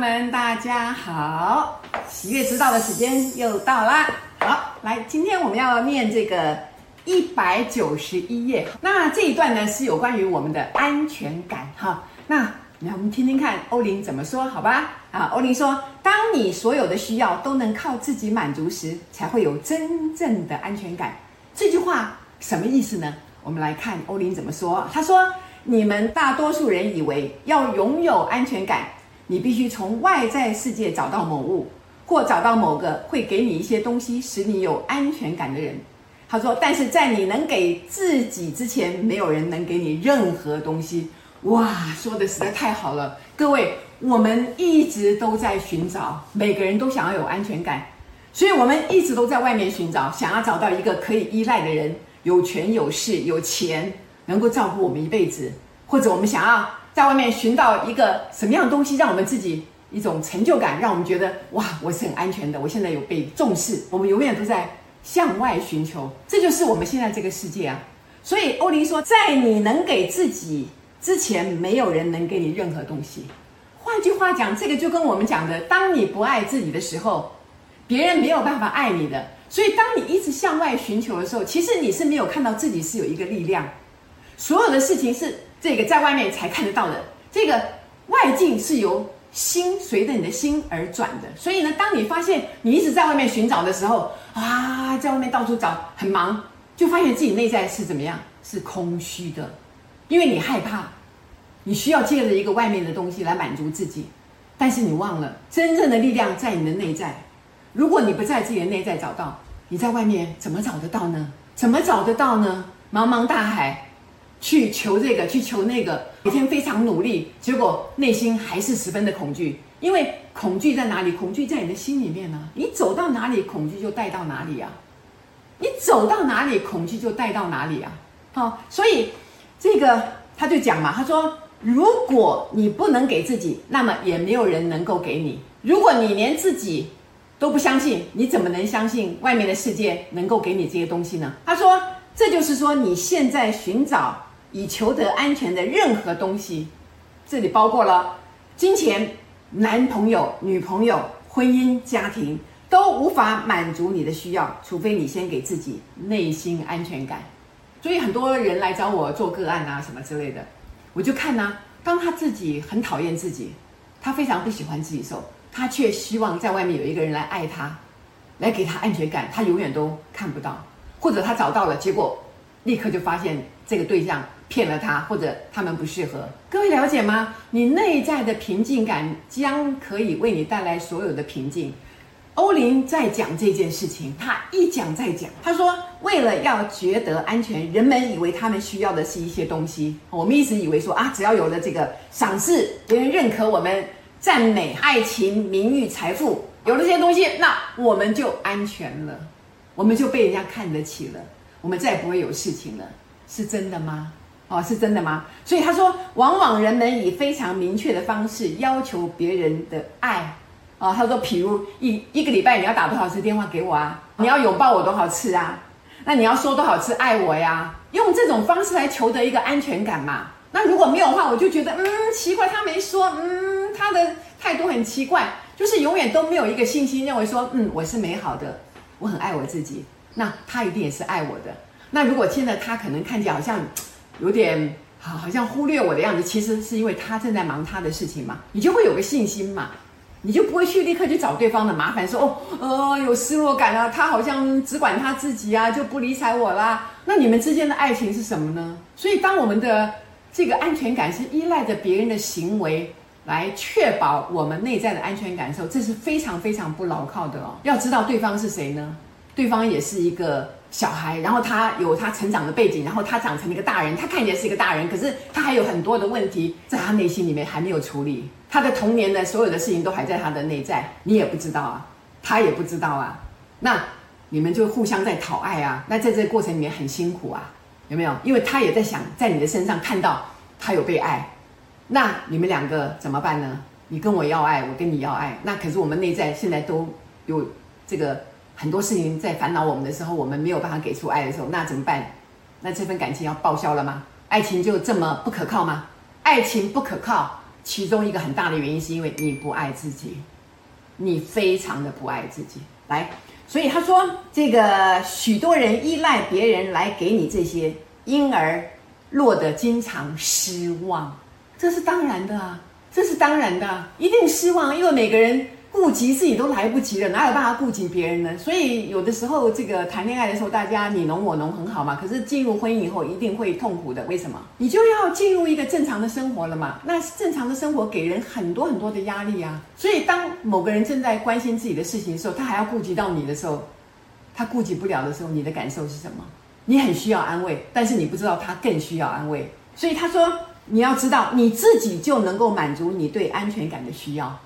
们，大家好！喜悦之道的时间又到啦。好，来，今天我们要念这个一百九十一页。那这一段呢，是有关于我们的安全感哈。那来，我们听听看欧林怎么说，好吧？啊，欧林说，当你所有的需要都能靠自己满足时，才会有真正的安全感。这句话什么意思呢？我们来看欧林怎么说。他说。你们大多数人以为要拥有安全感，你必须从外在世界找到某物，或找到某个会给你一些东西，使你有安全感的人。他说：“但是在你能给自己之前，没有人能给你任何东西。”哇，说的实在太好了！各位，我们一直都在寻找，每个人都想要有安全感，所以我们一直都在外面寻找，想要找到一个可以依赖的人，有权有势有钱。能够照顾我们一辈子，或者我们想要在外面寻到一个什么样的东西，让我们自己一种成就感，让我们觉得哇，我是很安全的，我现在有被重视。我们永远都在向外寻求，这就是我们现在这个世界啊。所以欧林说，在你能给自己之前，没有人能给你任何东西。换句话讲，这个就跟我们讲的，当你不爱自己的时候，别人没有办法爱你的。所以当你一直向外寻求的时候，其实你是没有看到自己是有一个力量。所有的事情是这个在外面才看得到的，这个外境是由心随着你的心而转的。所以呢，当你发现你一直在外面寻找的时候，啊，在外面到处找，很忙，就发现自己内在是怎么样？是空虚的，因为你害怕，你需要借着一个外面的东西来满足自己，但是你忘了，真正的力量在你的内在。如果你不在自己的内在找到，你在外面怎么找得到呢？怎么找得到呢？茫茫大海。去求这个，去求那个，每天非常努力，结果内心还是十分的恐惧。因为恐惧在哪里？恐惧在你的心里面呢、你走到哪里，恐惧就带到哪里啊。你走到哪里，恐惧就带到哪里啊。好，所以这个他就讲嘛，他说，如果你不能给自己，那么也没有人能够给你。如果你连自己都不相信，你怎么能相信外面的世界能够给你这些东西呢？他说，这就是说你现在寻找。以求得安全的任何东西，这里包括了金钱、男朋友、女朋友、婚姻、家庭，都无法满足你的需要，除非你先给自己内心安全感。所以很多人来找我做个案啊，什么之类的，我就看呢，当他自己很讨厌自己，他非常不喜欢自己时候，他却希望在外面有一个人来爱他，来给他安全感，他永远都看不到，或者他找到了，结果立刻就发现这个对象。骗了他，或者他们不适合。各位了解吗？你内在的平静感将可以为你带来所有的平静。欧林在讲这件事情，他一讲再讲。他说，为了要觉得安全，人们以为他们需要的是一些东西。我们一直以为说啊，只要有了这个赏识、别人认可我们、赞美、爱情、名誉、财富，有了这些东西，那我们就安全了，我们就被人家看得起了，我们再也不会有事情了。是真的吗？哦，是真的吗？所以他说，往往人们以非常明确的方式要求别人的爱。哦，他说，譬如一一个礼拜你要打多少次电话给我啊？你要拥抱我多少次啊？那你要说多少次爱我呀？用这种方式来求得一个安全感嘛？那如果没有的话，我就觉得，嗯，奇怪，他没说，嗯，他的态度很奇怪，就是永远都没有一个信心，认为说，嗯，我是美好的，我很爱我自己，那他一定也是爱我的。那如果现在他可能看起来好像。有点好，好像忽略我的样子，其实是因为他正在忙他的事情嘛，你就会有个信心嘛，你就不会去立刻去找对方的麻烦，说哦，呃，有失落感啊，他好像只管他自己啊，就不理睬我啦。那你们之间的爱情是什么呢？所以，当我们的这个安全感是依赖着别人的行为来确保我们内在的安全感受，这是非常非常不牢靠的哦。要知道对方是谁呢？对方也是一个。小孩，然后他有他成长的背景，然后他长成了一个大人，他看起来是一个大人，可是他还有很多的问题在他内心里面还没有处理。他的童年的所有的事情都还在他的内在，你也不知道啊，他也不知道啊。那你们就互相在讨爱啊，那在这个过程里面很辛苦啊，有没有？因为他也在想在你的身上看到他有被爱，那你们两个怎么办呢？你跟我要爱，我跟你要爱，那可是我们内在现在都有这个。很多事情在烦恼我们的时候，我们没有办法给出爱的时候，那怎么办？那这份感情要报销了吗？爱情就这么不可靠吗？爱情不可靠，其中一个很大的原因是因为你不爱自己，你非常的不爱自己。来，所以他说，这个许多人依赖别人来给你这些，因而落得经常失望。这是当然的啊，这是当然的，一定失望，因为每个人。顾及自己都来不及了，哪有办法顾及别人呢？所以有的时候，这个谈恋爱的时候，大家你侬我侬很好嘛。可是进入婚姻以后，一定会痛苦的。为什么？你就要进入一个正常的生活了嘛。那正常的生活给人很多很多的压力啊。所以当某个人正在关心自己的事情的时候，他还要顾及到你的时候，他顾及不了的时候，你的感受是什么？你很需要安慰，但是你不知道他更需要安慰。所以他说，你要知道你自己就能够满足你对安全感的需要。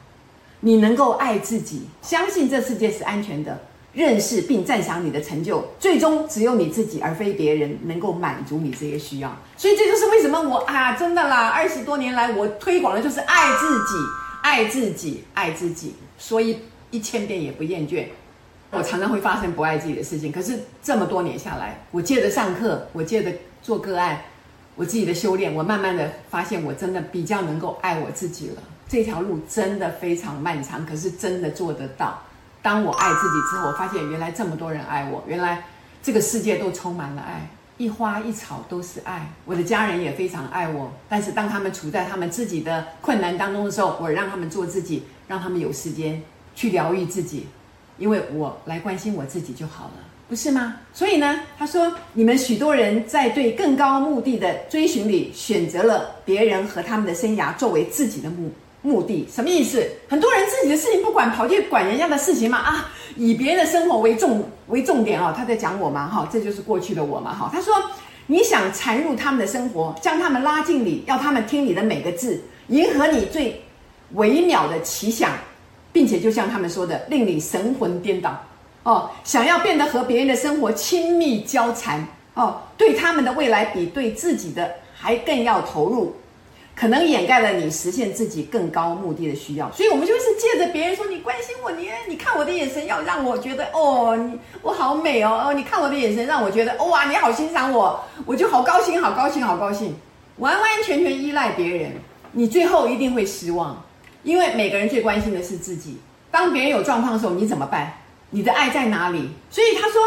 你能够爱自己，相信这世界是安全的，认识并赞赏你的成就，最终只有你自己而非别人能够满足你这些需要。所以这就是为什么我啊，真的啦，二十多年来我推广的就是爱自己，爱自己，爱自己，说一一千遍也不厌倦。我常常会发生不爱自己的事情，可是这么多年下来，我借着上课，我借着做个案，我自己的修炼，我慢慢的发现，我真的比较能够爱我自己了。这条路真的非常漫长，可是真的做得到。当我爱自己之后，我发现原来这么多人爱我，原来这个世界都充满了爱，一花一草都是爱。我的家人也非常爱我，但是当他们处在他们自己的困难当中的时候，我让他们做自己，让他们有时间去疗愈自己，因为我来关心我自己就好了，不是吗？所以呢，他说，你们许多人在对更高目的的追寻里，选择了别人和他们的生涯作为自己的目。目的什么意思？很多人自己的事情不管，跑去管人家的事情嘛啊，以别人的生活为重为重点啊、哦。他在讲我嘛哈，这就是过去的我嘛哈。他说，你想缠入他们的生活，将他们拉进你，要他们听你的每个字，迎合你最微妙的奇想，并且就像他们说的，令你神魂颠倒哦，想要变得和别人的生活亲密交缠哦，对他们的未来比对自己的还更要投入。可能掩盖了你实现自己更高目的的需要，所以我们就是借着别人说你关心我，你你看我的眼神要让我觉得哦，你我好美哦哦，你看我的眼神让我觉得哇，你好欣赏我，我就好高兴，好高兴，好高兴，完完全全依赖别人，你最后一定会失望，因为每个人最关心的是自己。当别人有状况的时候，你怎么办？你的爱在哪里？所以他说。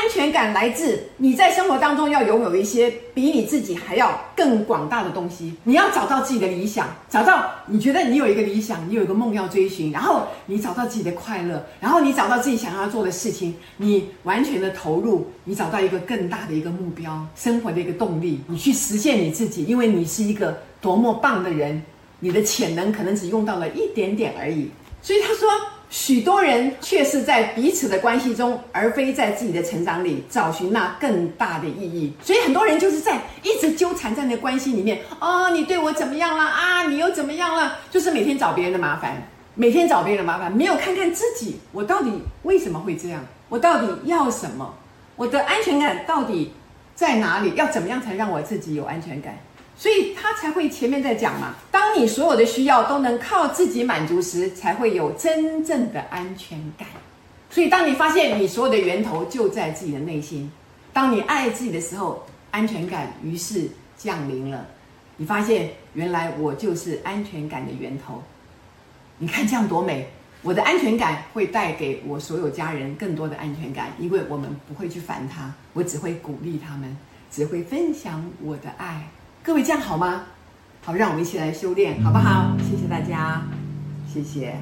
安全感来自你在生活当中要拥有一些比你自己还要更广大的东西。你要找到自己的理想，找到你觉得你有一个理想，你有一个梦要追寻，然后你找到自己的快乐，然后你找到自己想要做的事情，你完全的投入，你找到一个更大的一个目标，生活的一个动力，你去实现你自己，因为你是一个多么棒的人，你的潜能可能只用到了一点点而已。所以他说。许多人却是在彼此的关系中，而非在自己的成长里找寻那更大的意义。所以很多人就是在一直纠缠在那关系里面。哦，你对我怎么样了啊？你又怎么样了？就是每天找别人的麻烦，每天找别人的麻烦，没有看看自己，我到底为什么会这样？我到底要什么？我的安全感到底在哪里？要怎么样才让我自己有安全感？所以他才会前面在讲嘛，当你所有的需要都能靠自己满足时，才会有真正的安全感。所以当你发现你所有的源头就在自己的内心，当你爱自己的时候，安全感于是降临了。你发现原来我就是安全感的源头。你看这样多美！我的安全感会带给我所有家人更多的安全感，因为我们不会去烦他，我只会鼓励他们，只会分享我的爱。各位这样好吗？好，让我们一起来修炼，好不好？谢谢大家，谢谢。